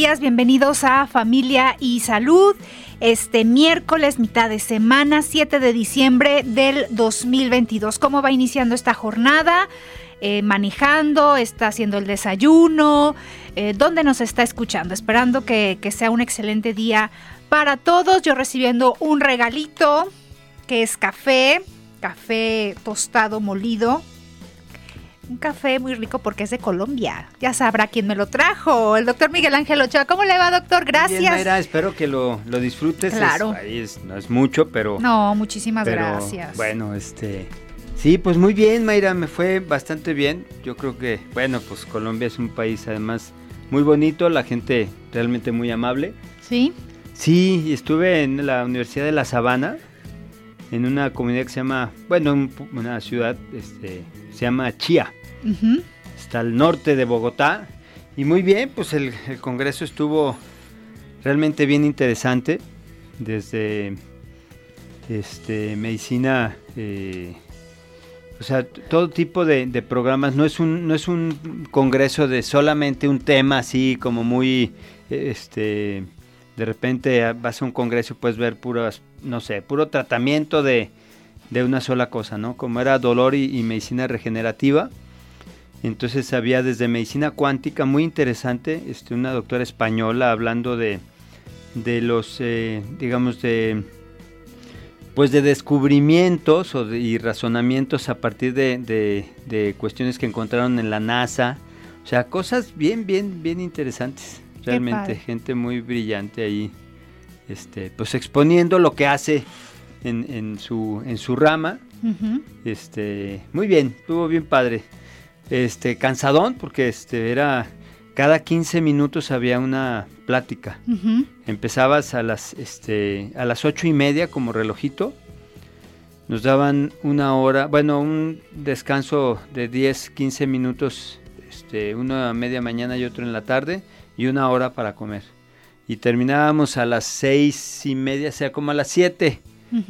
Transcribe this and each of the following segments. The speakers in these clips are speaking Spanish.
Bienvenidos a Familia y Salud. Este miércoles, mitad de semana, 7 de diciembre del 2022. ¿Cómo va iniciando esta jornada? Eh, manejando, está haciendo el desayuno, eh, ¿dónde nos está escuchando? Esperando que, que sea un excelente día para todos. Yo recibiendo un regalito que es café, café tostado molido un café muy rico porque es de Colombia. Ya sabrá quién me lo trajo, el doctor Miguel Ángel Ochoa. ¿Cómo le va, doctor? Gracias. Bien, Mayra, espero que lo, lo disfrutes. Claro. no es mucho, pero... No, muchísimas gracias. Bueno, este... Sí, pues muy bien, Mayra, me fue bastante bien. Yo creo que, bueno, pues Colombia es un país además muy bonito, la gente realmente muy amable. Sí. Sí, estuve en la Universidad de La Sabana, en una comunidad que se llama, bueno, una ciudad, este, se llama Chía. Está al norte de Bogotá. Y muy bien, pues el, Congreso estuvo realmente bien interesante. Desde este, medicina, eh, o sea, todo tipo de, programas. No es, un, no es un congreso de solamente un tema así como muy, este, de repente vas a un congreso y puedes ver puras, no sé, puro tratamiento de, una sola cosa, ¿no? Como era dolor y medicina regenerativa entonces había desde medicina cuántica, muy interesante, este, una doctora española hablando de, de los, eh, digamos, de, pues de descubrimientos o y razonamientos a partir de, de, cuestiones que encontraron en la NASA. O sea, cosas bien, bien, bien interesantes. Realmente, gente muy brillante ahí, este, pues exponiendo lo que hace en, en, su, en su rama. este, muy bien, estuvo bien padre este, cansadón, porque este, era cada 15 minutos había una plática. Empezabas a las, este, a las ocho y media como relojito. Nos daban una hora, bueno, un descanso de 10, 15 minutos, este, uno a media mañana y otro en la tarde, y una hora para comer. Y terminábamos a las seis y media, o sea, como a las siete.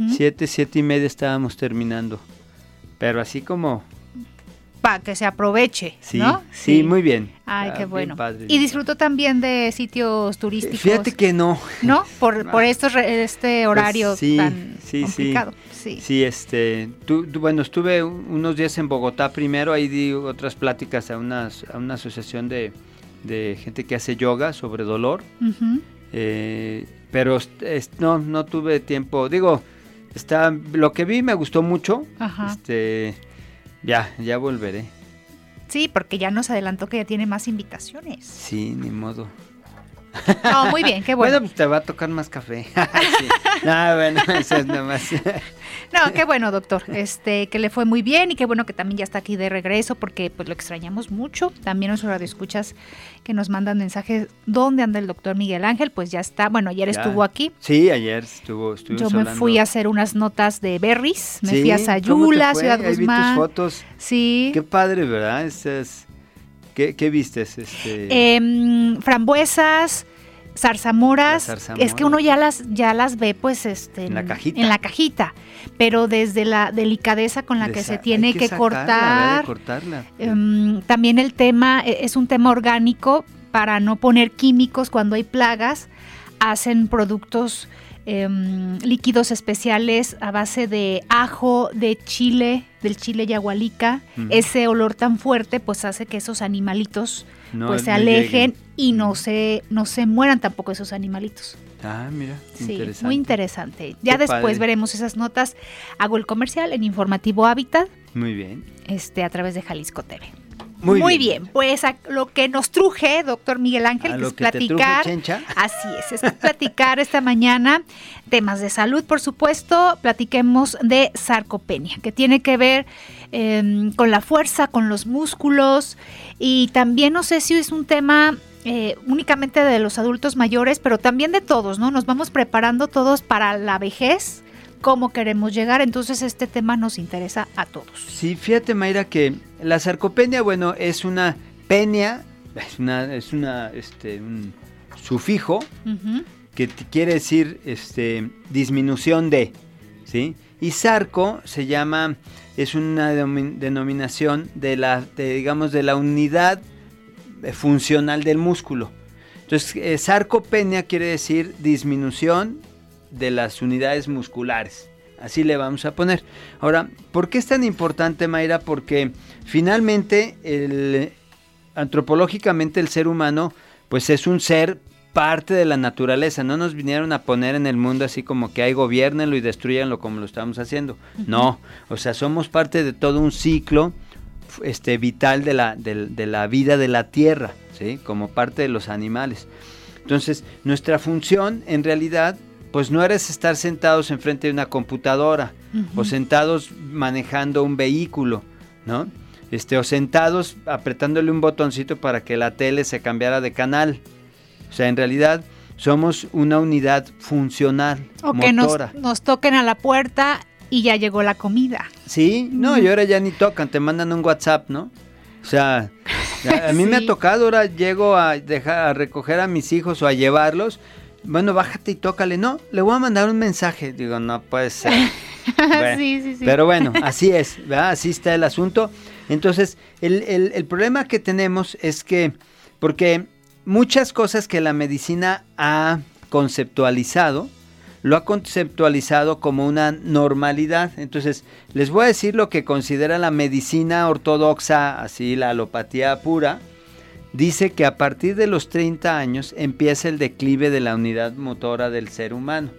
Siete, siete y media estábamos terminando. Pero así como para que se aproveche, sí, ¿no? Sí, muy bien. Ay, qué bueno. y disfruto también de sitios turísticos. Fíjate que no. ¿No? Por, por estos, este pues horario tan complicado. Sí, sí. este, tú, bueno, estuve unos días en Bogotá primero, ahí di otras pláticas a, unas, a una asociación de, gente que hace yoga sobre dolor. Eh, pero no, no tuve tiempo. Digo, está, lo que vi me gustó mucho. Ajá. Este ya, ya volveré. Sí, porque ya nos adelantó que ya tiene más invitaciones. Sí, ni modo. No, muy bien, qué bueno. Bueno, te va a tocar más café. No, bueno, eso es nada más. No, qué bueno, doctor. Este, que le fue muy bien y qué bueno que también ya está aquí de regreso porque pues lo extrañamos mucho. También los escuchas que nos mandan mensajes dónde anda el doctor Miguel Ángel, pues ya está. Bueno, ayer estuvo aquí. Sí, ayer estuvo, Yo me fui a hacer unas notas de Berries, me fui a Sayula, Ciudad Guzmán. Vi tus fotos. Sí. Qué padre, ¿verdad? Es, ¿qué, ¿Qué vistes? Este... Eh, frambuesas, zarzamoras, es que uno ya las ya las ve pues este en la cajita, en la cajita. Pero desde la delicadeza con la que se tiene que, cortar, em, también el tema e, es un tema orgánico para no poner químicos cuando hay plagas. Hacen productos em, líquidos especiales a base de ajo, de chile, del chile yagualica. Ese olor tan fuerte pues hace que esos animalitos pues se alejen y no se, no se mueran tampoco esos animalitos. Ah, mira, Sí, interesante. muy interesante. Ya Qué después padre. veremos esas notas. Hago el comercial en Informativo Hábitat Muy bien. este, a través de Jalisco TV. Muy bien. Pues a lo que nos truje, doctor Miguel Ángel, A que lo es que te truje, platicar. Así es, es platicar esta mañana temas de salud, por supuesto. Platiquemos de sarcopenia, que tiene que ver eh, con la fuerza, con los músculos y también no sé si es un tema eh, únicamente de los adultos mayores, pero también de todos, ¿no? Nos vamos preparando todos para la vejez, cómo queremos llegar, entonces este tema nos interesa a todos. Sí, fíjate Mayra que la sarcopenia, bueno, es una penia, es una, es una, este, un sufijo que quiere decir, este, disminución de, ¿sí? Y sarco se llama, es una denominación de la, de, digamos, de la unidad funcional del músculo. Entonces, eh, sarcopenia quiere decir disminución de las unidades musculares. Así le vamos a poner. Ahora, ¿por qué es tan importante, Mayra? Porque finalmente, el, antropológicamente, el ser humano, pues es un ser parte de la naturaleza. No nos vinieron a poner en el mundo así como que hay gobiernenlo y destruyanlo como lo estamos haciendo. No, o sea, somos parte de todo un ciclo este, vital de la, de la vida de la tierra, ¿sí? Como parte de los animales. Entonces, nuestra función en realidad, pues no eres estar sentados enfrente de una computadora o sentados manejando un vehículo, ¿no? Este, o sentados apretándole un botoncito para que la tele se cambiara de canal. O sea, en realidad somos una unidad funcional, O que nos, motora. nos toquen a la puerta y ya llegó la comida. Sí, no, y ahora ya ni tocan, te mandan un WhatsApp, ¿no? O sea, a, mí me ha tocado, ahora llego a dejar a recoger a mis hijos o a llevarlos. Bueno, bájate y tócale. No, le voy a mandar un mensaje. Digo, no puede ser. Bueno, sí, sí, sí. Pero bueno, así es, ¿verdad? Así está el asunto. Entonces, el, el- el problema que tenemos es que, porque muchas cosas que la medicina ha conceptualizado, lo ha conceptualizado como una normalidad. Entonces, les voy a decir lo que considera la medicina ortodoxa, así la alopatía pura. Dice que a partir de los 30 años empieza el declive de la unidad motora del ser humano.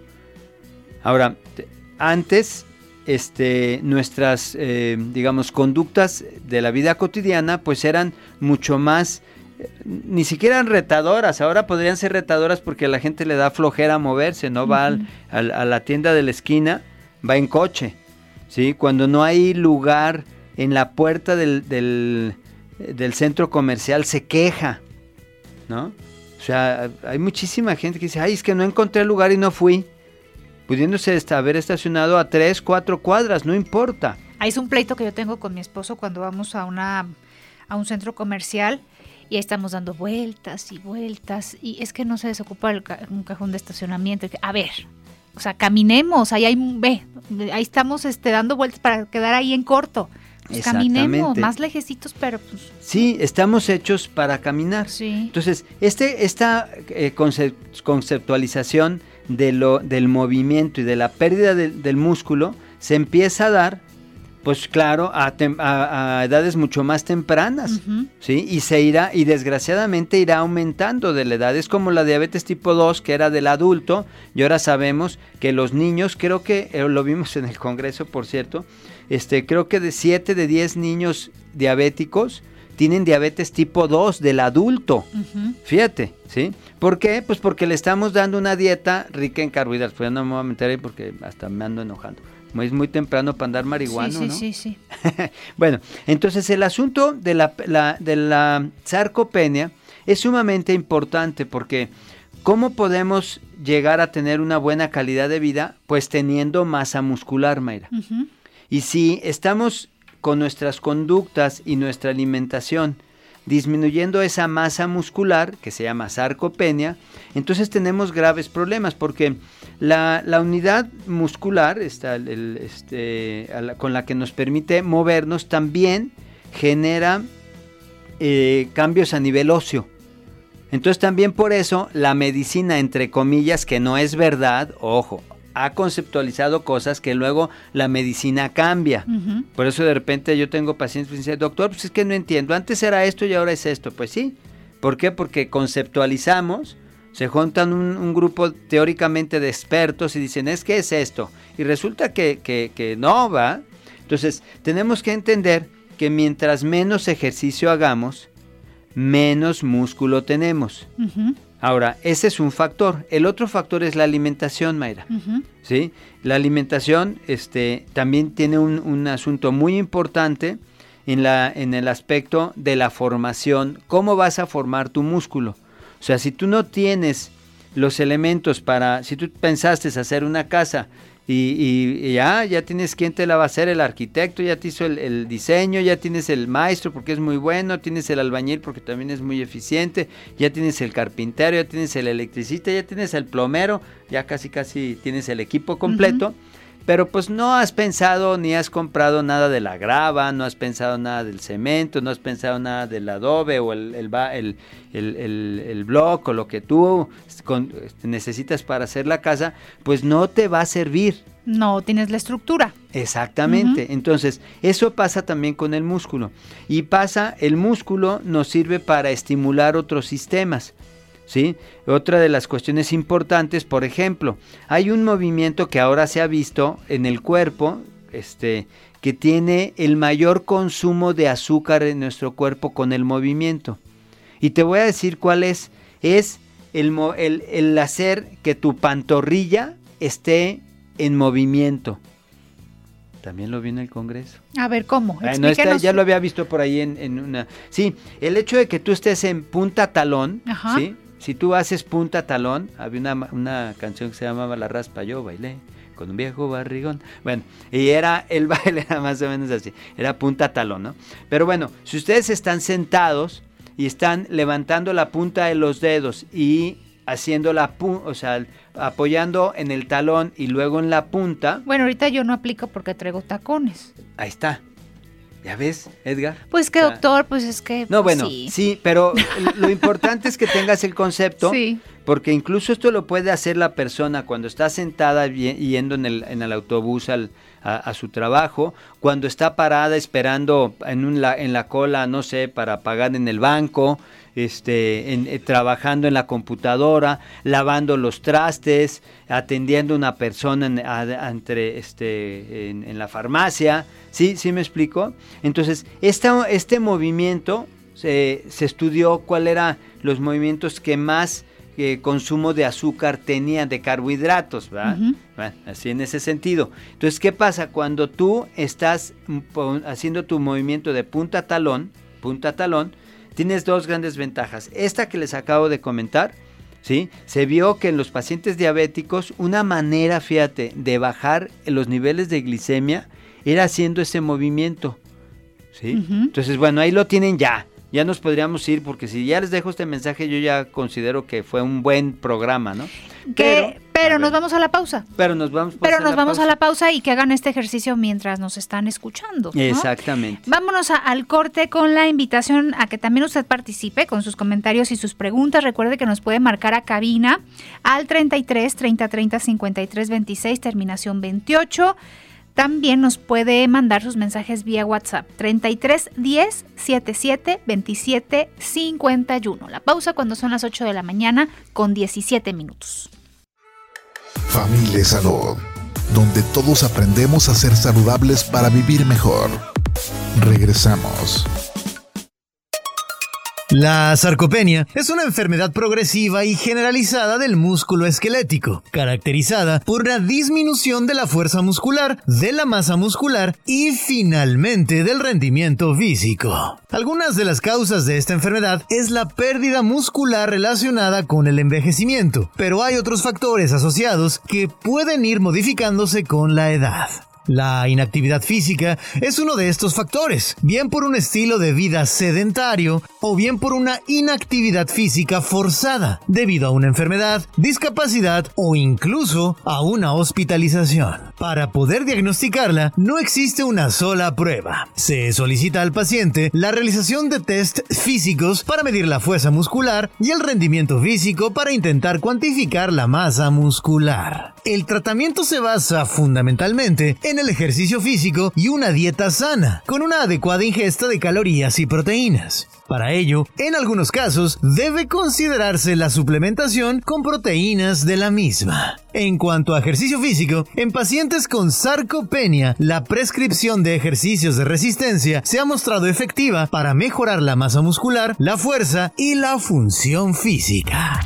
Ahora, te- antes, este, nuestras, eh, digamos, conductas de la vida cotidiana, pues eran mucho más, eh, ni siquiera eran retadoras, ahora podrían ser retadoras porque a la gente le da flojera moverse, no va al- a la tienda de la esquina, va en coche, ¿sí? Cuando no hay lugar en la puerta del, del, del centro comercial, se queja, ¿no? O sea, hay muchísima gente que dice, ay, es que no encontré lugar y no fui pudiéndose haber estacionado a tres, cuatro cuadras, no importa. Ahí es un pleito que yo tengo con mi esposo cuando vamos a una a un centro comercial y ahí estamos dando vueltas y vueltas y es que no se desocupa el ca- un cajón de estacionamiento. A ver, o sea, caminemos, ahí hay ve, ahí estamos este dando vueltas para quedar ahí en corto. Pues caminemos, más lejecitos, pero pues Sí, estamos hechos para caminar. sí. Entonces, este, esta eh, conce- conceptualización de lo, del movimiento y de la pérdida del- del músculo se empieza a dar, pues claro, a, tem- a- a edades mucho más tempranas. ¿sí? Y se irá, y desgraciadamente irá aumentando de la edad. Es como la diabetes tipo 2, que era del adulto, y ahora sabemos que los niños, creo que eh, lo vimos en el Congreso, por cierto, este, creo que de 7 de 10 niños diabéticos tienen diabetes tipo 2 del adulto. Fíjate, ¿sí? ¿Por qué? Pues porque le estamos dando una dieta rica en carbohidratos. Pues ya no me voy a meter ahí porque hasta me ando enojando. Es muy temprano para andar marihuano, sí, sí, ¿no? sí, sí. bueno, entonces el asunto de la, la- de la sarcopenia es sumamente importante porque ¿cómo podemos llegar a tener una buena calidad de vida? Pues teniendo masa muscular, Mayra. Y si estamos con nuestras conductas y nuestra alimentación disminuyendo esa masa muscular, que se llama sarcopenia, entonces tenemos graves problemas porque la, unidad muscular el, este, con la que nos permite movernos también genera eh, cambios a nivel óseo. Entonces también por eso la medicina, entre comillas, que no es verdad, ojo, ha conceptualizado cosas que luego la medicina cambia. Por eso de repente yo tengo pacientes que dicen, doctor, pues es que no entiendo, antes era esto y ahora es esto. Pues sí. ¿Por qué? Porque conceptualizamos Se juntan un, grupo teóricamente de expertos y dicen, es que es esto. Y resulta que, que no va. Entonces, tenemos que entender que mientras menos ejercicio hagamos, menos músculo tenemos. Ahora, ese es un factor. El otro factor es la alimentación, Mayra. ¿Sí? La alimentación este, también tiene un, asunto muy importante en, la, en el aspecto de la formación. ¿Cómo vas a formar tu músculo? O sea, si tú no tienes los elementos para, si tú pensaste hacer una casa y, ya, ya tienes quien te la va a hacer, el arquitecto ya te hizo el, diseño, ya tienes el maestro porque es muy bueno, tienes el albañil porque también es muy eficiente, ya tienes el carpintero, ya tienes el electricista, ya tienes el plomero, ya casi casi tienes el equipo completo. Pero pues no has pensado ni has comprado nada de la grava, no has pensado nada del cemento, no has pensado nada del adobe o el, el, el, el, block o lo que tú este, necesitas para hacer la casa, pues no te va a servir. No tienes la estructura. Exactamente. Entonces, eso pasa también con el músculo. Y pasa, el músculo nos sirve para estimular otros sistemas. ¿Sí? Otra de las cuestiones importantes, por ejemplo, hay un movimiento que ahora se ha visto en el cuerpo, este, que tiene el mayor consumo de azúcar en nuestro cuerpo con el movimiento. Y te voy a decir cuál es. Es el, el, hacer que tu pantorrilla esté en movimiento. También lo vi en el Congreso. A ver, ¿cómo? no, ya lo había visto por ahí en, una... Sí, el hecho de que tú estés en punta talón, ¿sí? Si tú haces punta talón, había una, una canción que se llamaba La Raspa, yo bailé con un viejo barrigón. Bueno, y era el baile era más o menos así, era punta talón, ¿no? Pero bueno, si ustedes están sentados, y están levantando la punta de los dedos y haciendo la punta, o sea, apoyando en el talón y luego en la punta. Bueno, ahorita yo no aplico porque traigo tacones. Ahí está. ¿Ya ves, Edgar? Pues que doctor, pues es que... No, bueno, sí, pero lo importante es que tengas el concepto, sí. porque incluso esto lo puede hacer la persona cuando está sentada yendo en el, en el autobús al, a, su trabajo, cuando está parada esperando en, un, en la cola, no sé, para pagar en el banco, este, en, eh, trabajando en la computadora, lavando los trastes, atendiendo a una persona en, entre, este, en, la farmacia. ¿Sí? ¿Sí me explico? Entonces, esta, este movimiento se, se estudió cuál eran los movimientos que más consumo de azúcar tenía de carbohidratos, ¿verdad? así en ese sentido. Entonces, ¿qué pasa? Cuando tú estás haciendo tu movimiento de punta a talón, punta a talón, tienes dos grandes ventajas. Esta que les acabo de comentar, ¿sí? Se vio que en los pacientes diabéticos una manera, fíjate, de bajar los niveles de glicemia era haciendo ese movimiento, ¿sí? Entonces, bueno, ahí lo tienen ya ya nos podríamos ir porque si ya les dejo este mensaje yo ya considero que fue un buen programa, ¿no? Que, pero, nos vamos a la pausa. Pero nos vamos Pero nos vamos a la pausa y que hagan este ejercicio mientras nos están escuchando. Exactamente. Vámonos al corte con la invitación a que también usted participe con sus comentarios y sus preguntas. Recuerde que nos puede marcar a cabina al 33 30 30 53 26 terminación 28. También nos puede mandar sus mensajes vía WhatsApp 33 10 77 27 51. La pausa cuando son las 8 de la mañana con 17 minutos. Familia Salud, donde todos aprendemos a ser saludables para vivir mejor. Regresamos. La sarcopenia es una enfermedad progresiva y generalizada del músculo esquelético, caracterizada por una disminución de la fuerza muscular, de la masa muscular y finalmente del rendimiento físico. Algunas de las causas de esta enfermedad es la pérdida muscular relacionada con el envejecimiento, pero hay otros factores asociados que pueden ir modificándose con la edad. La inactividad física es uno de estos factores, bien por un estilo de vida sedentario o bien por una inactividad física forzada debido a una enfermedad, discapacidad o incluso a una hospitalización. Para poder diagnosticarla no existe una sola prueba. Se solicita al paciente la realización de test físicos para medir la fuerza muscular y el rendimiento físico para intentar cuantificar la masa muscular. El tratamiento se basa fundamentalmente en en el ejercicio físico y una dieta sana, con una adecuada ingesta de calorías y proteínas. Para ello, en algunos casos, debe considerarse la suplementación con proteínas de la misma. En cuanto a ejercicio físico, en pacientes con sarcopenia, la prescripción de ejercicios de resistencia se ha mostrado efectiva para mejorar la masa muscular, la fuerza y la función física.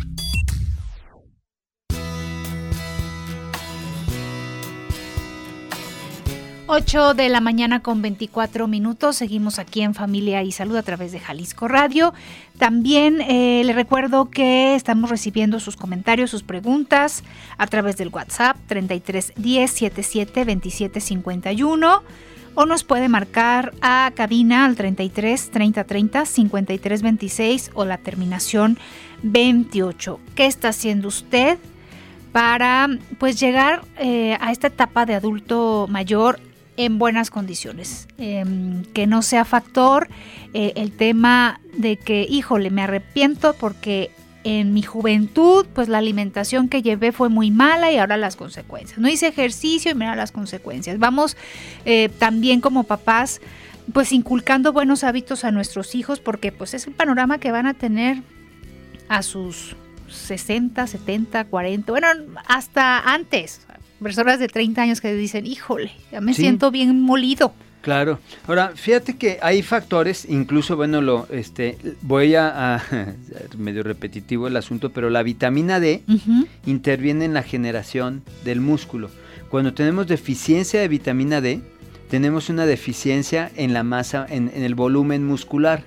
8 de la mañana con 24 minutos. Seguimos aquí en Familia y Salud a través de Jalisco Radio. También eh, le recuerdo que estamos recibiendo sus comentarios, sus preguntas a través del WhatsApp 33 10 77 27 51 o nos puede marcar a cabina al 33 30 30 53 26 o la terminación 28. ¿Qué está haciendo usted? para pues llegar eh, a esta etapa de adulto mayor en buenas condiciones. Em, que no sea factor eh, el tema de que, híjole, me arrepiento porque en mi juventud, pues la alimentación que llevé fue muy mala y ahora las consecuencias. No hice ejercicio y mira las consecuencias. Vamos eh, también como papás, pues inculcando buenos hábitos a nuestros hijos porque pues es el panorama que van a tener a sus 60, 70, 40, bueno, hasta antes, personas de 30 años que dicen, híjole, ya me siento bien molido. Claro. Ahora, fíjate que hay factores, incluso, bueno, lo, este, voy a, medio repetitivo el asunto, pero la vitamina D interviene en la generación del músculo. Cuando tenemos deficiencia de vitamina D, tenemos una deficiencia en la masa, en, el volumen muscular.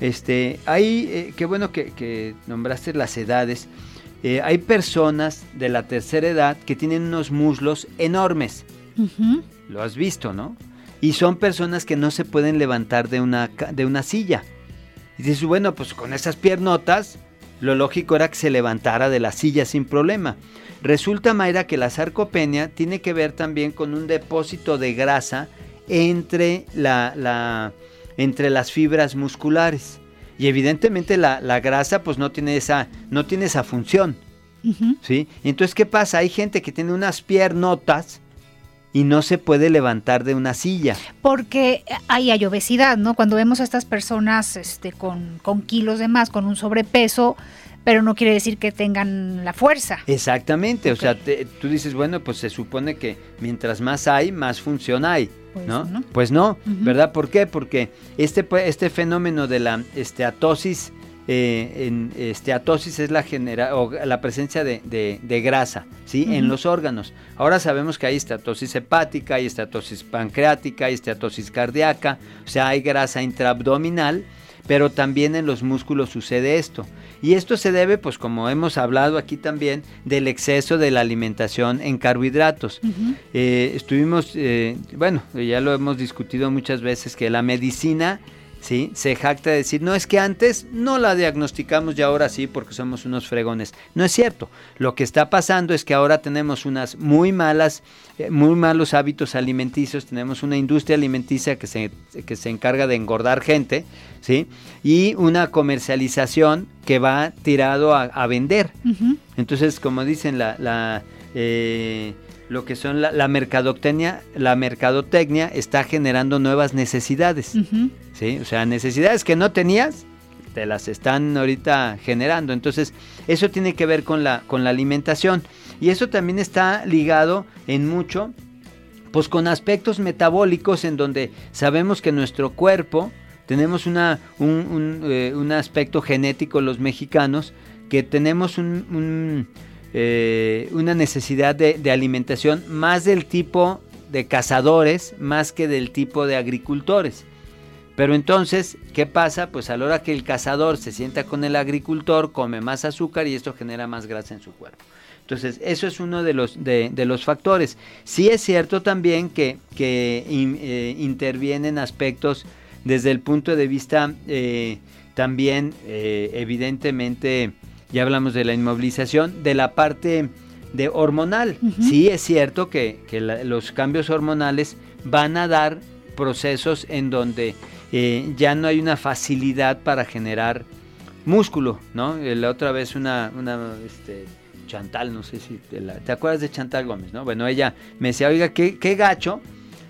Este, hay, eh, qué bueno que, que nombraste las edades. Eh, hay personas de la tercera edad que tienen unos muslos enormes. Lo has visto, ¿no? Y son personas que no se pueden levantar de una, de una silla. Y dices, bueno, pues con esas piernotas, lo lógico era que se levantara de la silla sin problema. Resulta, Mayra, que la sarcopenia tiene que ver también con un depósito de grasa entre, la, entre las fibras musculares. Y evidentemente la, grasa pues no tiene esa, no tiene esa función. ¿Sí? entonces, ¿qué pasa? Hay gente que tiene unas piernotas y no se puede levantar de una silla. Porque hay, hay obesidad, ¿no? Cuando vemos a estas personas este, con, con kilos de más, con un sobrepeso, pero no quiere decir que tengan la fuerza. Exactamente, o sea, tú dices, bueno, pues se supone que mientras más hay, más función hay. Pues ¿no? Pues no, ¿verdad? ¿Por qué? Porque este, este fenómeno de la esteatosis, eh, en, esteatosis es la, genera, o la presencia de, grasa ¿sí? en los órganos. Ahora sabemos que hay esteatosis hepática, hay esteatosis pancreática, hay esteatosis cardíaca, o sea, hay grasa intraabdominal, pero también en los músculos sucede esto. Y esto se debe, pues como hemos hablado aquí también, del exceso de la alimentación en carbohidratos. Eh, estuvimos, eh, bueno, ya lo hemos discutido muchas veces, que la medicina ¿sí? Se jacta de decir, no es que antes no la diagnosticamos y ahora sí porque somos unos fregones. No es cierto. Lo que está pasando es que ahora tenemos unas muy malas, eh, muy malos hábitos alimenticios, tenemos una industria alimenticia que se, que se encarga de engordar gente, ¿sí? Y una comercialización que va tirado a, vender. Entonces, como dicen, la... la eh, lo que son la, mercadotecnia, la mercadotecnia está generando nuevas necesidades. ¿sí? O sea, necesidades que no tenías, te las están ahorita generando. Entonces, eso tiene que ver con la, con la alimentación. Y eso también está ligado en mucho, pues con aspectos metabólicos en donde sabemos que nuestro cuerpo, tenemos una, un, eh, aspecto genético los mexicanos, que tenemos un eh, una necesidad de, alimentación más del tipo de cazadores más que del tipo de agricultores. Pero entonces, ¿qué pasa? Pues a la hora que el cazador se sienta con el agricultor, come más azúcar y esto genera más grasa en su cuerpo. Entonces, eso es uno de los, de, los factores. Sí es cierto también que, que eh, intervienen aspectos desde el punto de vista eh, también, evidentemente, ya hablamos de la inmovilización, de la parte de hormonal. Sí es cierto que, los cambios hormonales van a dar procesos en donde eh, ya no hay una facilidad para generar músculo, ¿no? La otra vez una, una este, Chantal, no sé si te, la, te acuerdas de Chantal Gómez, ¿no? Bueno, ella me decía, oiga, qué, qué gacho,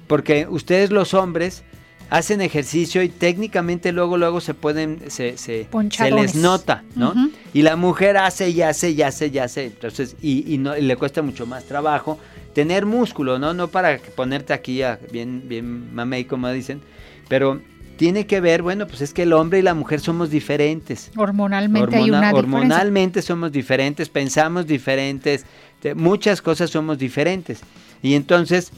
porque ustedes los hombres hacen ejercicio y técnicamente luego luego se pueden se, se, se les nota, ¿no? Y la mujer hace y hace y hace y hace, entonces y, y no y le cuesta mucho más trabajo tener músculo, ¿no? No para ponerte aquí a, bien bien mamey como dicen, pero tiene que ver, bueno, pues es que el hombre y la mujer somos diferentes. Hormonalmente hay una Hormonalmente somos diferentes, pensamos diferentes, muchas cosas somos diferentes. Y entonces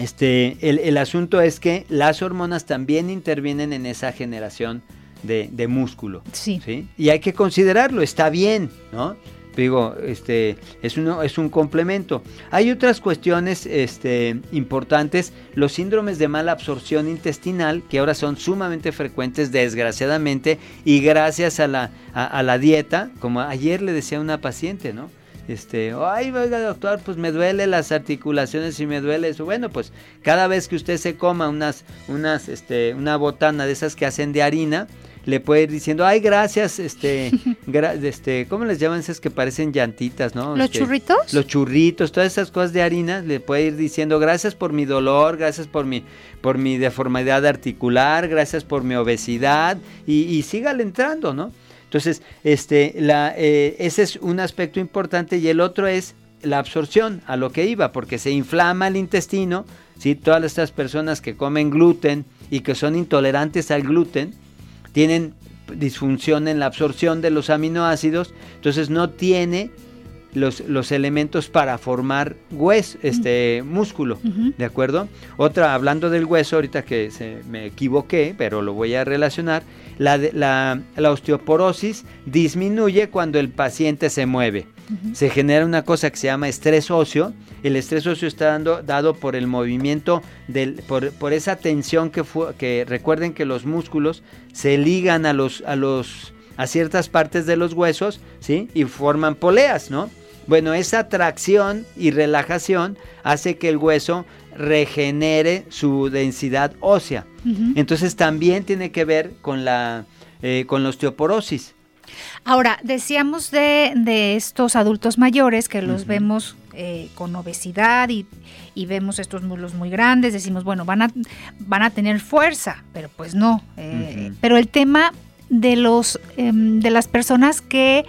este, el, asunto es que las hormonas también intervienen en esa generación de, músculo. Sí. Y hay que considerarlo, está bien, ¿no? Digo, este, es, uno, es un complemento. Hay otras cuestiones este, importantes, los síndromes de mala absorción intestinal, que ahora son sumamente frecuentes, desgraciadamente, y gracias a la, a la dieta, como ayer le decía a una paciente, ¿no? Este, ay, oiga doctor, pues me duele las articulaciones y me duele eso. Bueno, pues cada vez que usted se coma unas, unas, este, una botana de esas que hacen de harina, le puede ir diciendo, ay, gracias, este, este, ¿cómo les llaman esas que parecen llantitas, no? ¿Los este, churritos? Los churritos, todas esas cosas de harina, le puede ir diciendo, gracias por mi dolor, gracias por mi, por mi deformidad articular, gracias por mi obesidad, y, y sígale entrando, ¿no? Entonces, este, la, eh, ese es un aspecto importante y el otro es la absorción a lo que iba, porque se inflama el intestino, ¿sí? todas estas personas que comen gluten y que son intolerantes al gluten, tienen disfunción en la absorción de los aminoácidos, entonces no tiene los, los elementos para formar hueso, este músculo, ¿de acuerdo? Otra, hablando del hueso, ahorita que se, me equivoqué, pero lo voy a relacionar, la, osteoporosis disminuye cuando el paciente se mueve. Se genera una cosa que se llama estrés óseo. El estrés óseo está dando, dado por el movimiento, del, por, esa tensión que, fue, que recuerden que los músculos se ligan a, los, a, los, a ciertas partes de los huesos ¿sí? y forman poleas, ¿no? Bueno, esa tracción y relajación hace que el hueso regenere su densidad ósea. Entonces también tiene que ver con la, eh, con la osteoporosis. Ahora, decíamos de, estos adultos mayores que los vemos eh, con obesidad y, vemos estos muslos muy grandes, decimos, bueno, van a, van a tener fuerza, pero pues no. Eh, pero el tema de, los, em, de las personas que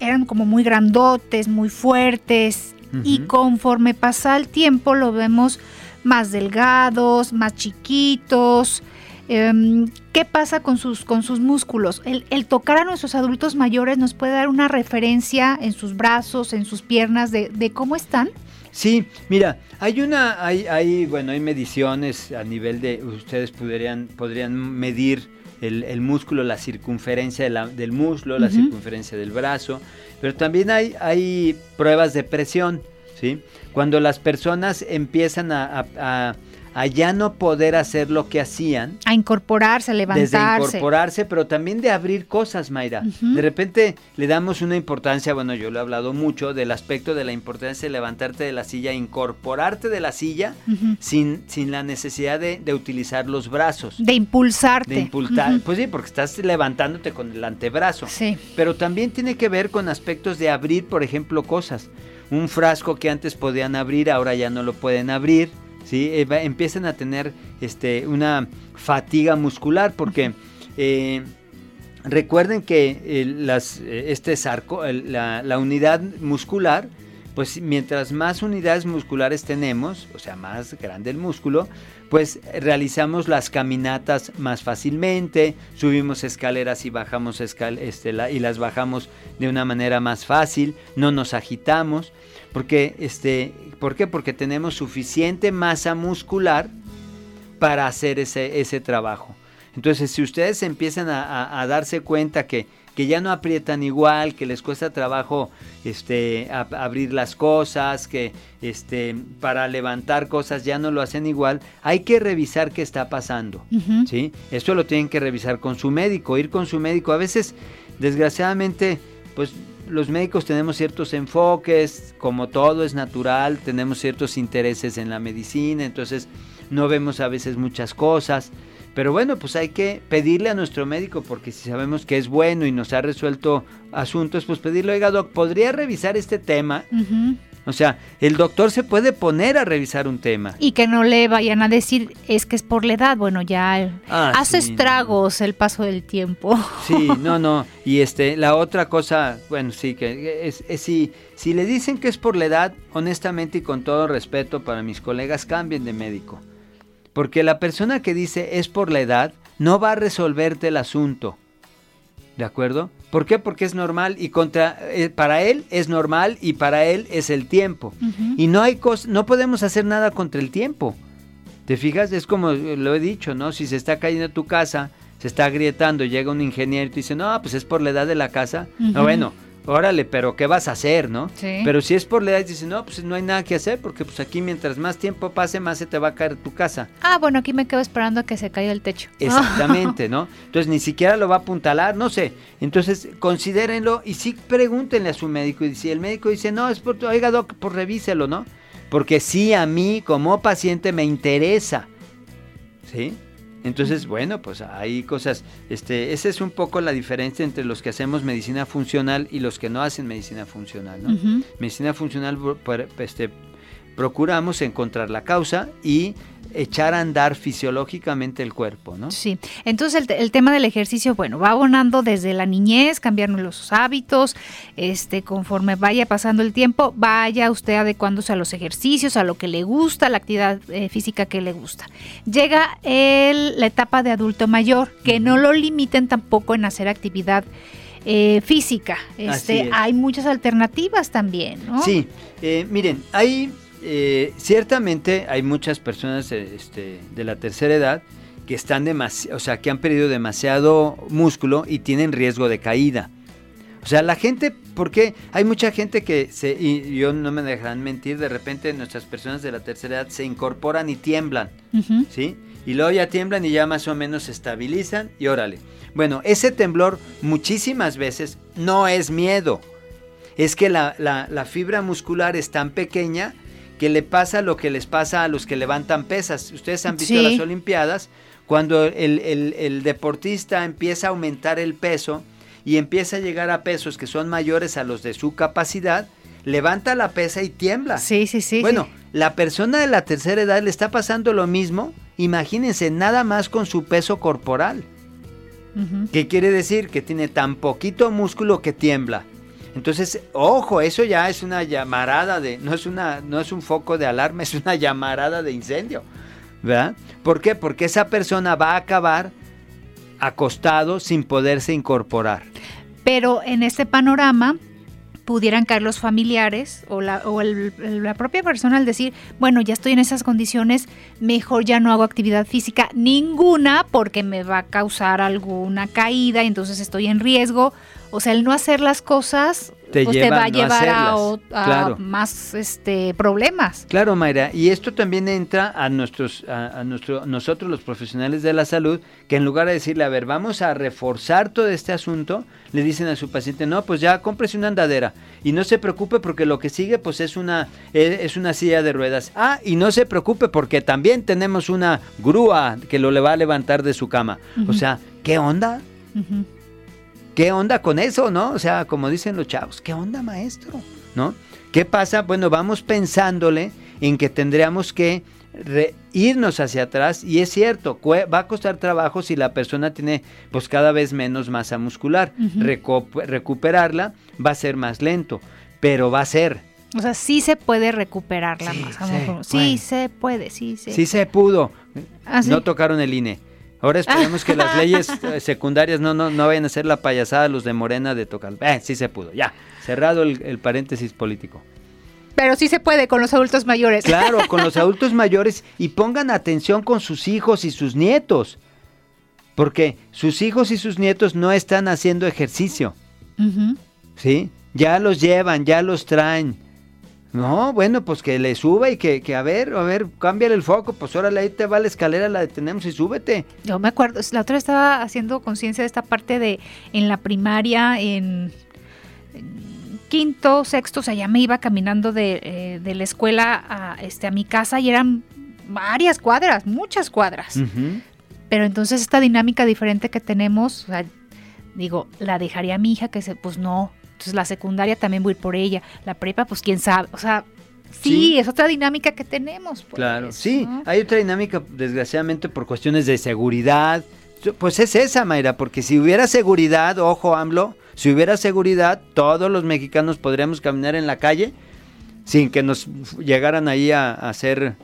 eran como muy grandotes, muy fuertes, y conforme pasa el tiempo lo vemos más delgados, más chiquitos. Em, ¿Qué pasa con sus, con sus músculos? El, tocar a nuestros adultos mayores nos puede dar una referencia en sus brazos, en sus piernas, de, cómo están. Sí, mira, hay una, hay, hay, bueno, hay mediciones a nivel de, ustedes podrían, podrían medir el, músculo, la circunferencia del muslo, la circunferencia del brazo, pero también hay, hay pruebas de presión, ¿sí? Cuando las personas empiezan a, a ya no poder hacer lo que hacían. A incorporarse, a levantarse. Desde incorporarse, pero también de abrir cosas, Mayra. De repente le damos una importancia, bueno, yo lo he hablado mucho, del aspecto de la importancia de levantarte de la silla, incorporarte de la silla sin, sin la necesidad de, utilizar los brazos. De impulsarte. De impulsar. Pues sí, porque estás levantándote con el antebrazo. Sí. Pero también tiene que ver con aspectos de abrir, por ejemplo, cosas. Un frasco que antes podían abrir, ahora ya no lo pueden abrir ¿sí? Eh, empiezan a tener este, una fatiga muscular porque eh, recuerden que eh, las, este sarco, la, la, unidad muscular, pues mientras más unidades musculares tenemos, o sea, más grande el músculo, pues realizamos las caminatas más fácilmente, subimos escaleras y bajamos escal este, y las bajamos de una manera más fácil, no nos agitamos. Porque, este, ¿Por qué? Porque tenemos suficiente masa muscular para hacer ese, ese trabajo. Entonces, si ustedes empiezan a, darse cuenta que, que, ya no aprietan igual, que les cuesta trabajo este, abrir las cosas, que este, para levantar cosas ya no lo hacen igual, hay que revisar qué está pasando. ¿sí? Esto lo tienen que revisar con su médico, ir con su médico. A veces, desgraciadamente, pues los médicos tenemos ciertos enfoques, como todo es natural, tenemos ciertos intereses en la medicina, entonces no vemos a veces muchas cosas, Pero bueno, pues hay que pedirle a nuestro médico, porque si sabemos que es bueno y nos ha resuelto asuntos, pues pedirle, oiga, doc, ¿podría revisar este tema? O sea, el doctor se puede poner a revisar un tema. Y que no le vayan a decir, es que es por la edad. Bueno, ya ah, hace estragos el paso del tiempo. Sí, no, no. Y este, la otra cosa, bueno, sí, que es, si, si le dicen que es por la edad, honestamente y con todo respeto para mis colegas, cambien de médico. Porque la persona que dice es por la edad, no va a resolverte el asunto. ¿De acuerdo? ¿Por qué? Porque es normal y contra eh, para él es normal y para él es el tiempo. Y no hay no podemos hacer nada contra el tiempo. ¿Te fijas? Es como lo he dicho, ¿no? Si se está cayendo tu casa, se está agrietando, llega un ingeniero y te dice, "No, pues es por la edad de la casa." No, bueno, órale, pero ¿qué vas a hacer, no? Pero si es por la edad, dice, no, pues no hay nada que hacer, porque pues aquí mientras más tiempo pase, más se te va a caer tu casa. Ah, bueno, aquí me quedo esperando a que se caiga el techo. Exactamente, ¿no? Entonces ni siquiera lo va a apuntalar, no sé. Entonces considérenlo y sí pregúntenle a su médico. Y si el médico dice, no, es por, oiga, doc, pues revíselo, ¿no? Porque sí, a mí como paciente me interesa. ¿Sí? Entonces, bueno, pues hay cosas, este, esa es un poco la diferencia entre los que hacemos medicina funcional y los que no hacen medicina funcional, ¿no? Medicina funcional, este, procuramos encontrar la causa y echar a andar fisiológicamente el cuerpo, ¿no? Sí, entonces el, tema del ejercicio, bueno, va abonando desde la niñez, cambiando los hábitos, este, conforme vaya pasando el tiempo, vaya usted adecuándose a los ejercicios, a lo que le gusta, a la actividad eh, física que le gusta. Llega el, la etapa de adulto mayor, que no lo limiten tampoco en hacer actividad eh, física. Este, hay muchas alternativas también, ¿no? Sí, eh, miren, hay eh, ciertamente hay muchas personas este, de la tercera edad que están demasiado, o sea, que han perdido demasiado músculo y tienen riesgo de caída. O sea, la gente, porque hay mucha gente que se, y yo no me dejarán mentir, de repente nuestras personas de la tercera edad se incorporan y tiemblan, ¿sí? Y luego ya tiemblan y ya más o menos se estabilizan y órale. Bueno, ese temblor muchísimas veces no es miedo, es que la, la fibra muscular es tan pequeña que le pasa lo que les pasa a los que levantan pesas. Ustedes han visto las Olimpiadas, cuando el, deportista empieza a aumentar el peso y empieza a llegar a pesos que son mayores a los de su capacidad, levanta la pesa y tiembla. Sí, sí, sí. Bueno, la persona de la tercera edad le está pasando lo mismo, imagínense, nada más con su peso corporal. ¿Qué quiere decir? Que tiene tan poquito músculo que tiembla. Entonces, ojo, eso ya es una llamarada de, no es una, no es un foco de alarma, es una llamarada de incendio, ¿verdad? ¿Por qué? Porque esa persona va a acabar acostado sin poderse incorporar. Pero en este panorama pudieran caer los familiares o, la, o la propia persona al decir, bueno, ya estoy en esas condiciones, mejor ya no hago actividad física ninguna porque me va a causar alguna caída, entonces estoy en riesgo o sea, el no hacer las cosas te, pues te va a llevar a, más este, problemas. Claro, Mayra, y esto también entra a nuestros, a, nuestro, nosotros los profesionales de la salud, que en lugar de decirle, a ver, vamos a reforzar todo este asunto, le dicen a su paciente, no, pues ya cómprese una andadera y no se preocupe porque lo que sigue pues es una, e, es una silla de ruedas. Ah, y no se preocupe porque también tenemos una grúa que lo le va a levantar de su cama. O sea, ¿qué onda? ¿Qué onda con eso, no? O sea, como dicen los chavos, ¿qué onda, maestro? ¿No? ¿Qué pasa? Bueno, vamos pensándole en que tendríamos que irnos hacia atrás y es cierto, va a costar trabajo si la persona tiene pues cada vez menos masa muscular. recuperarla va a ser más lento, pero va a ser. O sea, sí se puede recuperar la masa muscular. Sí, se puede, sí, sí. Sí se pudo. ¿Ah, no tocaron el INE. Ahora esperemos que las leyes eh, secundarias no, no, no vayan a ser la payasada los de Morena de tocar. Eh, sí se pudo, ya. Cerrado el, paréntesis político. Pero sí se puede con los adultos mayores. Claro, con los adultos mayores y pongan atención con sus hijos y sus nietos. Porque sus hijos y sus nietos no están haciendo ejercicio. ¿Sí? Ya los llevan, ya los traen. No, bueno, pues que le suba y que, que a ver, a ver, cámbiale el foco, pues órale, ahí te va la escalera, la detenemos y súbete. Yo me acuerdo, la otra estaba haciendo conciencia de esta parte de en la primaria, en, quinto, sexto, o sea, ya me iba caminando de, eh, de la escuela a, este, a mi casa y eran varias cuadras, muchas cuadras. Pero entonces esta dinámica diferente que tenemos, o sea, digo, la dejaría a mi hija que se, pues no. Entonces la secundaria también voy a ir por ella. La prepa, pues quién sabe. O sea, sí, Sí. es otra dinámica que tenemos. pues, Claro, sí, ¿no? hay otra dinámica, desgraciadamente, por cuestiones de seguridad. Pues es esa, Mayra, porque si hubiera seguridad, ojo, AMLO, si hubiera seguridad, todos los mexicanos podríamos caminar en la calle sin que nos llegaran ahí a, a hacer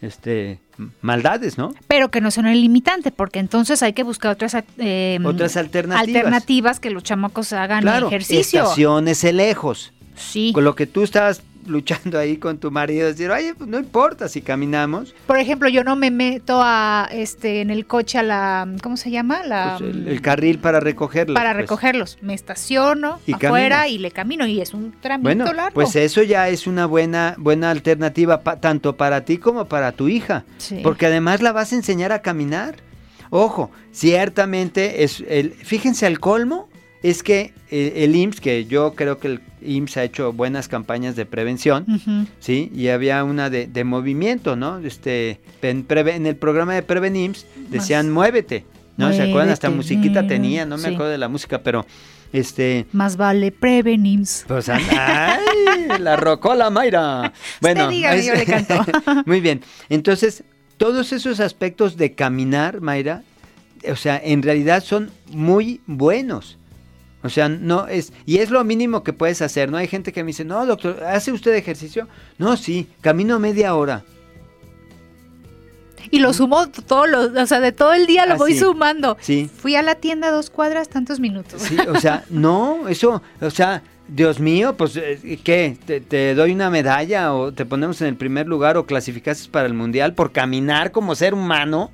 este, maldades, ¿no? Pero que no sea un limitante, porque entonces hay que buscar otras, eh, Otras alternativas. alternativas que los chamacos hagan Claro, ejercicio. estaciones lejos. Sí. Con lo que tú estabas luchando ahí con tu marido, decir, oye, pues no importa si caminamos, Por ejemplo, yo no me meto a este en el coche a la ¿cómo se llama? La pues, el, el carril para recogerlos. para pues. recogerlos. Me estaciono Y afuera y le camino y es un trámite Bueno, largo. pues eso ya es una buena, buena alternativa pa- tanto para ti como para tu hija, Sí. porque además la vas a enseñar a caminar. Ojo, ciertamente es el, fíjense al colmo es que eh, el IMSS, que yo creo que el IMSS ha hecho buenas campañas de prevención, sí, y había una de, de movimiento, ¿no? Este, en, Preve- en el programa de Prevenims decían muévete, ¿no? ¿Se acuerdan? Hasta musiquita nena. tenía, no me acuerdo de la música, pero este Más vale prevenims. pues ¡ay! La rocola Mayra. Bueno, yo le canto. muy bien. Entonces, todos esos aspectos de caminar, Mayra, o sea, en realidad son muy buenos. O sea, no es, y es lo mínimo que puedes hacer, ¿no? Hay gente que me dice, no, doctor, ¿hace usted ejercicio? No, sí, camino media hora. Y lo sumo todo lo, o sea, de todo el día lo Ah, voy sí. sumando. Sí, Fui a la tienda dos cuadras, tantos minutos. sí, o sea, no, eso, o sea, Dios mío, pues, eh, ¿qué? ¿Te, te doy una medalla o te ponemos en el primer lugar o clasificaste para el mundial por caminar como ser humano?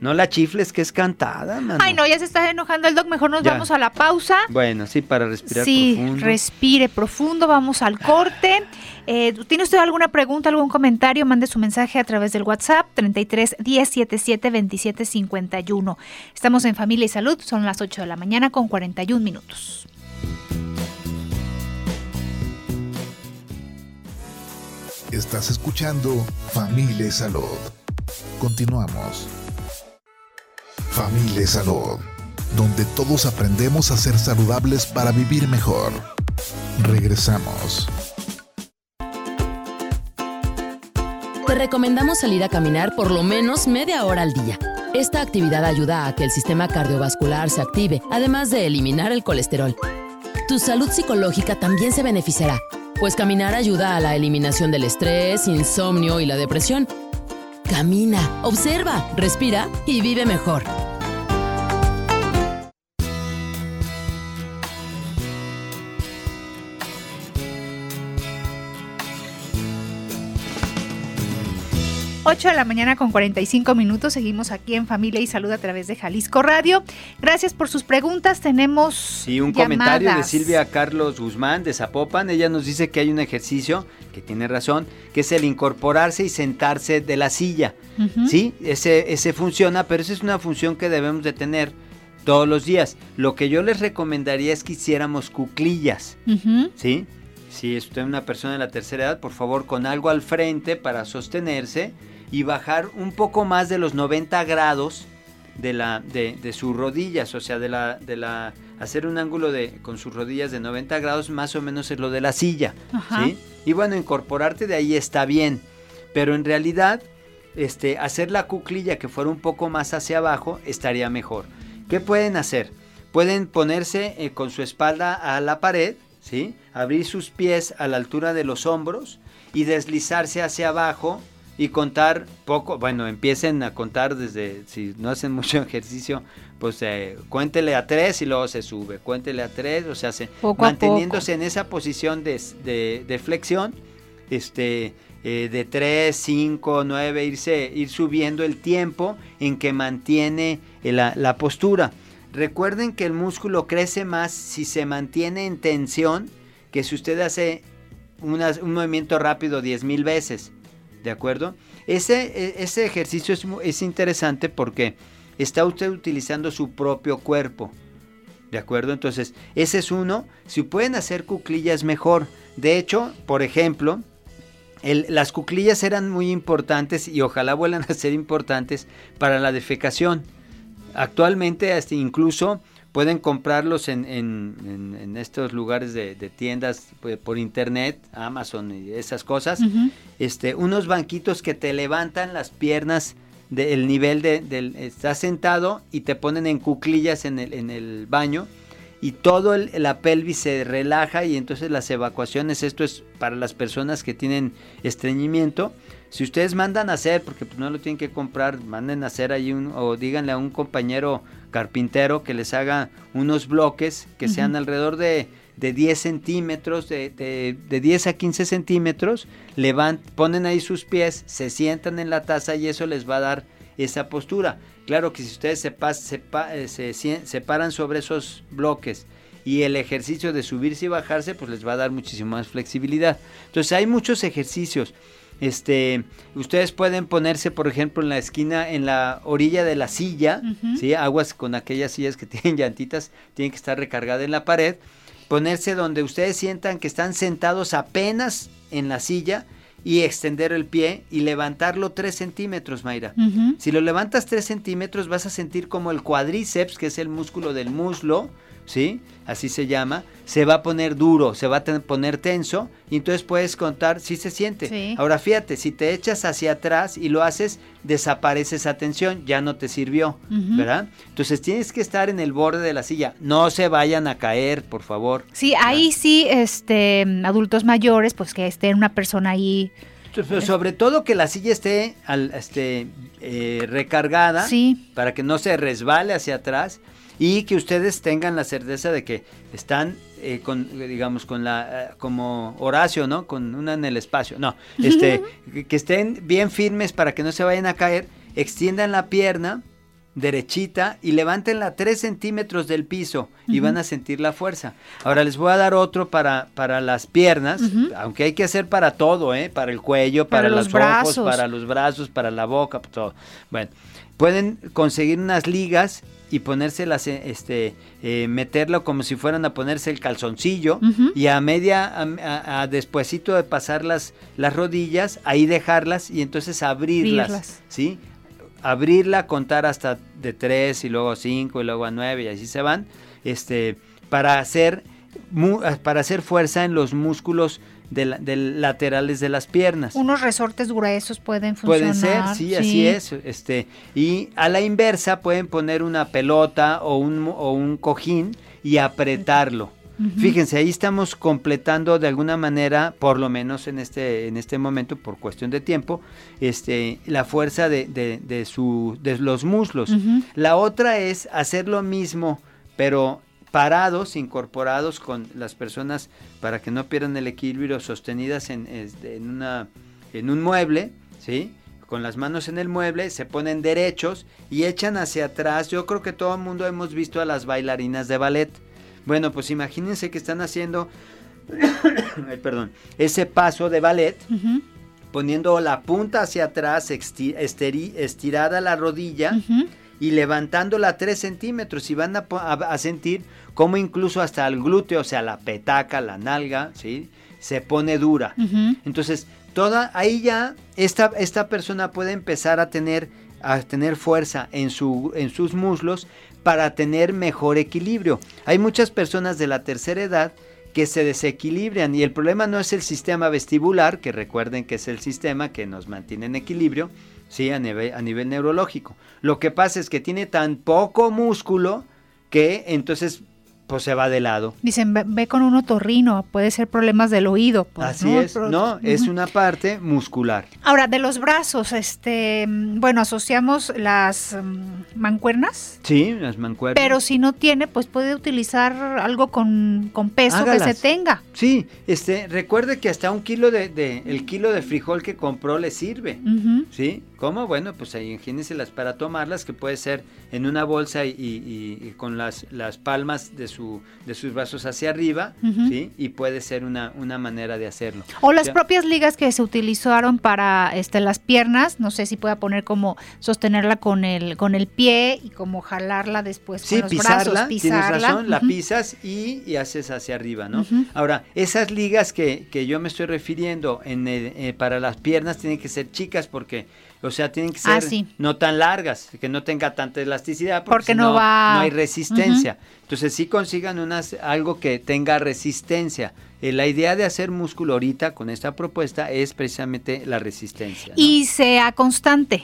No la chifles que es cantada, mano. Ay, no, ya se está enojando el doc. Mejor nos Ya. vamos a la pausa. Bueno, sí, para respirar sí, profundo. respire profundo, vamos al corte. Eh, ¿Tiene usted alguna pregunta, algún comentario? Mande su mensaje a través del WhatsApp 33 10 77 27 51. Estamos en Familia y Salud, son las 8 de la mañana con 41 minutos. Estás escuchando Familia y Salud. Continuamos. Familia Salud, donde todos aprendemos a ser saludables para vivir mejor. Regresamos. Te recomendamos salir a caminar por lo menos media hora al día. Esta actividad ayuda a que el sistema cardiovascular se active, además de eliminar el colesterol. Tu salud psicológica también se beneficiará, pues caminar ayuda a la eliminación del estrés, insomnio y la depresión. Camina, observa, respira y vive mejor. Ocho de la mañana con 45 minutos. Seguimos aquí en Familia y Salud a través de Jalisco Radio. Gracias por sus preguntas. Tenemos. Sí, un comentario de. Silvia Carlos Guzmán de Zapopan. Ella nos dice que hay un ejercicio, que tiene razón, que es el incorporarse y sentarse de la silla. Sí, ese, ese funciona, pero esa es una función que debemos de tener todos los días. Lo que yo les recomendaría es que hiciéramos cuclillas, Ujú. ¿sí? Si es usted una persona de la tercera edad, por favor, con algo al frente para sostenerse y bajar un poco más de los 90 grados de, la, de, de sus rodillas, o sea, de la, de la, hacer un ángulo de, con sus rodillas de 90 grados más o menos es lo de la silla. ¿sí? Y bueno, incorporarte de ahí está bien, pero en realidad, este, hacer la cuclilla que fuera un poco más hacia abajo estaría mejor. ¿Qué pueden hacer? Pueden ponerse eh, con su espalda a la pared, ¿sí? Abrir sus pies a la altura de los hombros y deslizarse hacia abajo y contar poco, bueno, empiecen a contar desde, si no hacen mucho ejercicio, pues eh, cuéntele a tres y luego se sube, cuéntele a tres, o sea, se, manteniéndose en esa posición de, de- de flexión, este, eh, de 3, 5, 9, irse, ir subiendo el tiempo en que mantiene eh, la, la postura. Recuerden que el músculo crece más si se mantiene en tensión que si usted hace una- un movimiento rápido 10 mil veces. ¿De acuerdo? Ese, e- ese ejercicio es, es interesante porque está usted utilizando su propio cuerpo. ¿De acuerdo? Entonces, ese es uno. Si pueden hacer cuclillas mejor. De hecho, por ejemplo, las cuclillas eran muy importantes y ojalá vuelvan a ser importantes para la defecación. Actualmente hasta incluso pueden comprarlos en, estos lugares de, tiendas pues, por internet, Amazon y esas cosas. este, unos banquitos que te levantan las piernas del nivel de, del... Estás sentado y te ponen en cuclillas en el, en el baño y todo la pelvis se relaja y entonces las evacuaciones, esto es para las personas que tienen estreñimiento. Si ustedes mandan a hacer, porque pues no lo tienen que comprar, manden a hacer ahí un, o díganle a un compañero carpintero que les haga unos bloques que sean alrededor de, de 10 centímetros, de, de, 10 a 15 centímetros, levant, ponen ahí sus pies, se sientan en la taza y eso les va a dar esa postura. Claro que si ustedes se, eh, se, se, paran sobre esos bloques y el ejercicio de subirse y bajarse, pues les va a dar muchísimo más flexibilidad. Entonces hay muchos ejercicios. Este, ustedes pueden ponerse, por ejemplo, en la esquina, en la orilla de la silla, ¿sí? aguas con aquellas sillas que tienen llantitas, tienen que estar recargadas en la pared, ponerse donde ustedes sientan que están sentados apenas en la silla y extender el pie y levantarlo 3 centímetros, Mayra. Si lo levantas 3 centímetros vas a sentir como el cuadríceps, que es el músculo del muslo, ¿sí? Así se llama, se va a poner duro, se va a poner tenso y entonces puedes contar si se siente. Ahora fíjate, si te echas hacia atrás y lo haces, desaparece esa tensión, ya no te sirvió, ¿verdad? Entonces tienes que estar en el borde de la silla, no se vayan a caer, por favor. Sí, ahí sí, este, adultos mayores, pues que esté una persona ahí sobre todo que la silla esté al, este, eh, recargada para que no se resbale hacia atrás y que ustedes tengan la certeza de que están eh, con digamos con la eh, como Horacio no con una en el espacio no este que estén bien firmes para que no se vayan a caer extiendan la pierna derechita y levántenla 3 centímetros del piso y van a sentir la fuerza. Ahora les voy a dar otro para, para las piernas, aunque hay que hacer para todo, ¿eh? para el cuello, para, los, ojos, para los brazos, para la boca, todo. Bueno, pueden conseguir unas ligas y ponérselas, eh, este, eh, meterlo como si fueran a ponerse el calzoncillo y a media, a, despuesito de pasar las, las rodillas, ahí dejarlas y entonces abrirlas, ¿sí? Abrirla, contar hasta de tres y luego cinco y luego a nueve y así se van, este, para hacer, para hacer fuerza en los músculos de, laterales de las piernas. Unos resortes gruesos pueden funcionar. Pueden ser, sí, así es. Este, y a la inversa pueden poner una pelota o un, o un cojín y apretarlo. Fíjense, ahí estamos completando de alguna manera, por lo menos en este, en este momento, por cuestión de tiempo, este, la fuerza de, de, su, de los muslos. La otra es hacer lo mismo, pero parados, incorporados con las personas para que no pierdan el equilibrio, sostenidas en, en, una, en un mueble, ¿sí? Con las manos en el mueble, se ponen derechos y echan hacia atrás. Yo creo que todo el mundo hemos visto a las bailarinas de ballet. Bueno, pues imagínense que están haciendo, perdón, ese paso de ballet. Poniendo la punta hacia atrás, estirada la rodilla, y levantándola 3 centímetros y van a, sentir como incluso hasta el glúteo, o sea, la petaca, la nalga, ¿sí? Se pone dura. Entonces, toda, ahí ya esta, esta persona puede empezar a tener, a tener fuerza en, su, en sus muslos para tener mejor equilibrio. Hay muchas personas de la tercera edad que se desequilibran y el problema no es el sistema vestibular, que recuerden que es el sistema que nos mantiene en equilibrio, sí, a nivel, a nivel neurológico. Lo que pasa es que tiene tan poco músculo que entonces pues se va de lado. Dicen, ve, con un otorrino, puede ser problemas del oído. Pues, Así es, no, es una parte muscular. Ahora, de los brazos, este, bueno, asociamos las mm, mancuernas. Sí, las mancuernas. Pero si no tiene, pues puede utilizar algo con, peso que se tenga. Sí, este, recuerde que hasta un kilo de, el kilo de frijol que compró le sirve, ¿sí? ¿Cómo? Bueno, pues ahí las para tomarlas, que puede ser en una bolsa y, con las, las palmas de su de sus brazos hacia arriba, ¿sí? Y puede ser una, una manera de hacerlo. O las propias ligas que se utilizaron para este, las piernas, no sé si pueda poner como sostenerla con el, con el pie y como jalarla después sí, con los pisarla, brazos, pisarla. Tienes razón, la pisas y, y, haces hacia arriba, ¿no? Ahora, esas ligas que, que, yo me estoy refiriendo en eh, para las piernas tienen que ser chicas porque o sea, tienen que Ah, ser sí. no tan largas, que no tenga tanta elasticidad, porque, Porque si no no, va- no hay resistencia. Entonces, sí consigan unas, algo que tenga resistencia. Eh, la idea de hacer músculo ahorita con esta propuesta es precisamente la resistencia. ¿no? Y sea constante.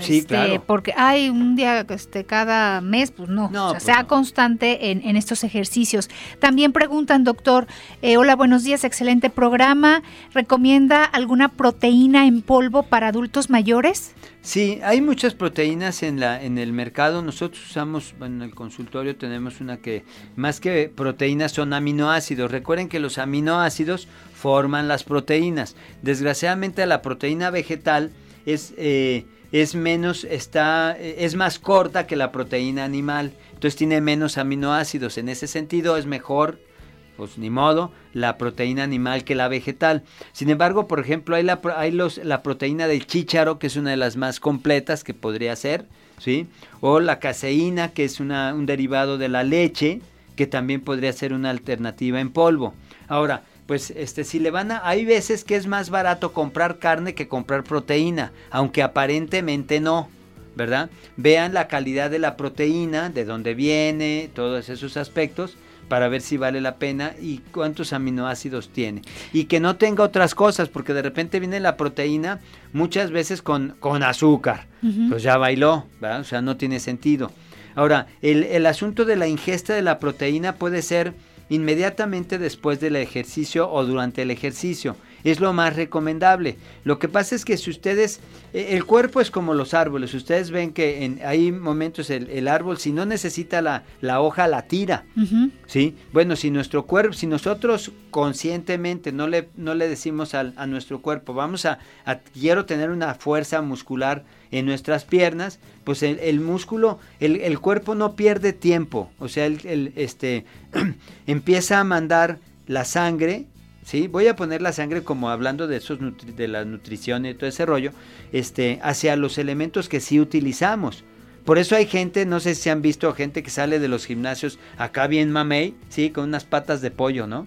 Sí, Este, claro. Porque hay un día este, cada mes, pues no. No, o sea, pues sea no. constante en, en estos ejercicios. También preguntan, doctor, eh, hola, buenos días, excelente programa. ¿Recomienda alguna proteína en polvo para adultos mayores? Sí, hay muchas proteínas en la en el mercado. Nosotros usamos bueno, en el consultorio tenemos una que más que proteínas son aminoácidos. Recuerden que los aminoácidos forman las proteínas. Desgraciadamente la proteína vegetal es eh, es menos está eh, es más corta que la proteína animal. Entonces tiene menos aminoácidos. En ese sentido es mejor pues ni modo, la proteína animal que la vegetal. Sin embargo, por ejemplo, hay la, hay los, la proteína del chícharo, que es una de las más completas que podría ser, ¿sí? O la caseína, que es una, un derivado de la leche, que también podría ser una alternativa en polvo. Ahora, pues este si le van a hay veces que es más barato comprar carne que comprar proteína, aunque aparentemente no. ¿Verdad? Vean la calidad de la proteína, de dónde viene, todos esos aspectos, para ver si vale la pena y cuántos aminoácidos tiene. Y que no tenga otras cosas, porque de repente viene la proteína muchas veces con, con azúcar. Pues ya bailó, ¿verdad? O sea, no tiene sentido. Ahora, el, el asunto de la ingesta de la proteína puede ser inmediatamente después del ejercicio o durante el ejercicio. Es lo más recomendable. Lo que pasa es que si ustedes, eh, el cuerpo es como los árboles, ustedes ven que en, hay momentos el, el árbol, si no necesita la, la hoja, la tira. ¿Sí? Bueno, si nuestro cuerpo, si nosotros conscientemente no le, no le decimos al- a, nuestro cuerpo, vamos a, a- quiero tener una fuerza muscular en nuestras piernas, pues el, el músculo, el, el cuerpo no pierde tiempo, o sea, el, el, este, empieza a mandar la sangre, ¿sí? Voy a poner la sangre como hablando de esos nutri- de la nutrición y todo ese rollo, este, hacia los elementos que sí utilizamos. Por eso hay gente, no sé si han visto gente que sale de los gimnasios acá bien mamey, sí, con unas patas de pollo, ¿no?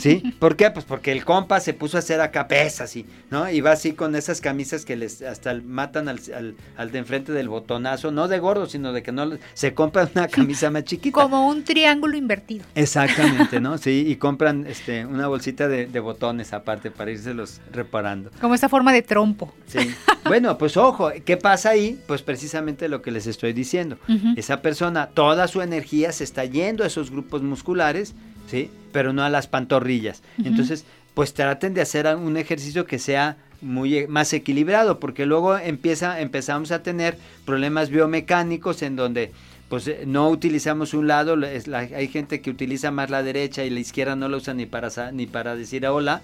¿Sí? ¿Por qué? Pues porque el compa se puso a hacer acá pesas, y, ¿no? Y va así con esas camisas que les hasta matan al, al, al de enfrente del botonazo, no de gordo, sino de que no se compra una camisa más chiquita. Como un triángulo invertido. Exactamente, ¿no? Sí, y compran este una bolsita de, de botones aparte para irselos reparando. Como esta forma de trompo. Sí. Bueno, pues ojo, ¿qué pasa ahí? Pues precisamente lo que les estoy diciendo. Ujú. Esa persona, toda su energía se está yendo a esos grupos musculares, ¿sí? Pero no a las pantorrillas. Entonces, pues traten de hacer un ejercicio que sea muy e- más equilibrado, porque luego empieza, empezamos a tener problemas biomecánicos en donde pues eh, no utilizamos un lado, la- es la- hay gente que utiliza más la derecha y la izquierda no la usa ni para, ni para decir hola,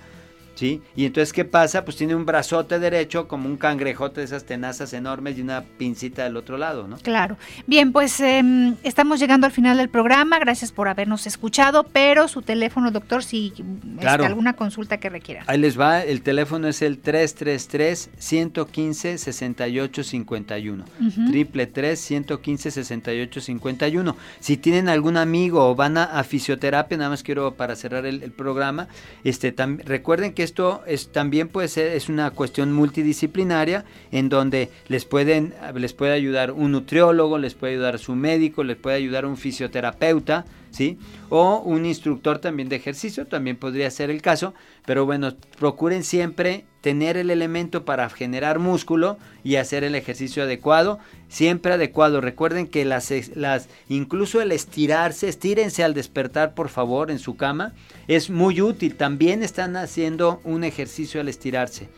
¿sí? Y entonces, ¿qué pasa? Pues tiene un brazote derecho como un cangrejote de esas tenazas enormes y una pincita del otro lado, ¿no? Claro. Bien, pues em, estamos llegando al final del programa. Gracias por habernos escuchado, pero su teléfono, doctor, si este, Claro. alguna consulta que requiera. Ahí les va, el teléfono es el 333-115-6851. Triple 3-115-6851. Si tienen algún amigo o van a, a fisioterapia, nada más quiero para cerrar el, el programa, este, recuerden que esto es, también puede ser, es una cuestión multidisciplinaria en donde les, pueden, les puede ayudar un nutriólogo, les puede ayudar su médico, les puede ayudar un fisioterapeuta, O un instructor también de ejercicio, también podría ser el caso, pero bueno, procuren siempre tener el elemento para generar músculo y hacer el ejercicio adecuado, siempre adecuado. Recuerden que las, las incluso el estirarse, estírense al despertar, por favor, en su cama, es muy útil. También están haciendo un ejercicio al estirarse.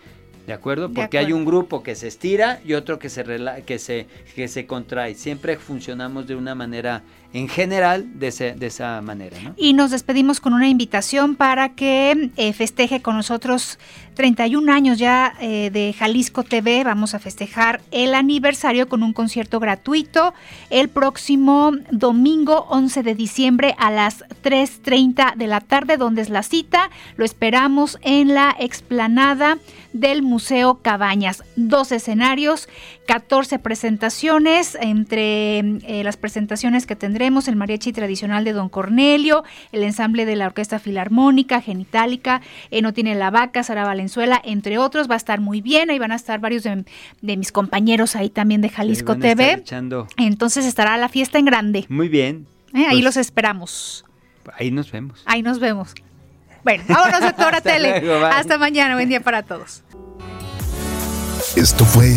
¿De acuerdo? De Porque hay un grupo que se estira y otro que se, rela- que se, que se contrae. Siempre funcionamos de una manera, en general, de, ese- de esa manera, ¿no? Y nos despedimos con una invitación para que eh, festeje con nosotros 31 años ya eh, de Jalisco TV. Vamos a festejar el aniversario con un concierto gratuito el próximo domingo 11 de diciembre a las 3.30 de la tarde, donde es la cita. Lo esperamos en la explanada del Museo Cabañas. Dos escenarios, 14 presentaciones, entre eh, las presentaciones que tendremos, el mariachi tradicional de Don Cornelio, el ensamble de la Orquesta Filarmónica, Genitálica, eh, No tiene la vaca, Sara Valenzuela, entre otros. Va a estar muy bien, ahí van a estar varios de, de mis compañeros ahí también de Jalisco a TV. Entonces estará la fiesta en grande. Muy bien. ¿eh? Ahí Pues, los esperamos. Ahí nos vemos. Ahí nos vemos. Bueno, vámonos doctora Hasta Tele. luego. Hasta mañana. Buen día para todos. Esto fue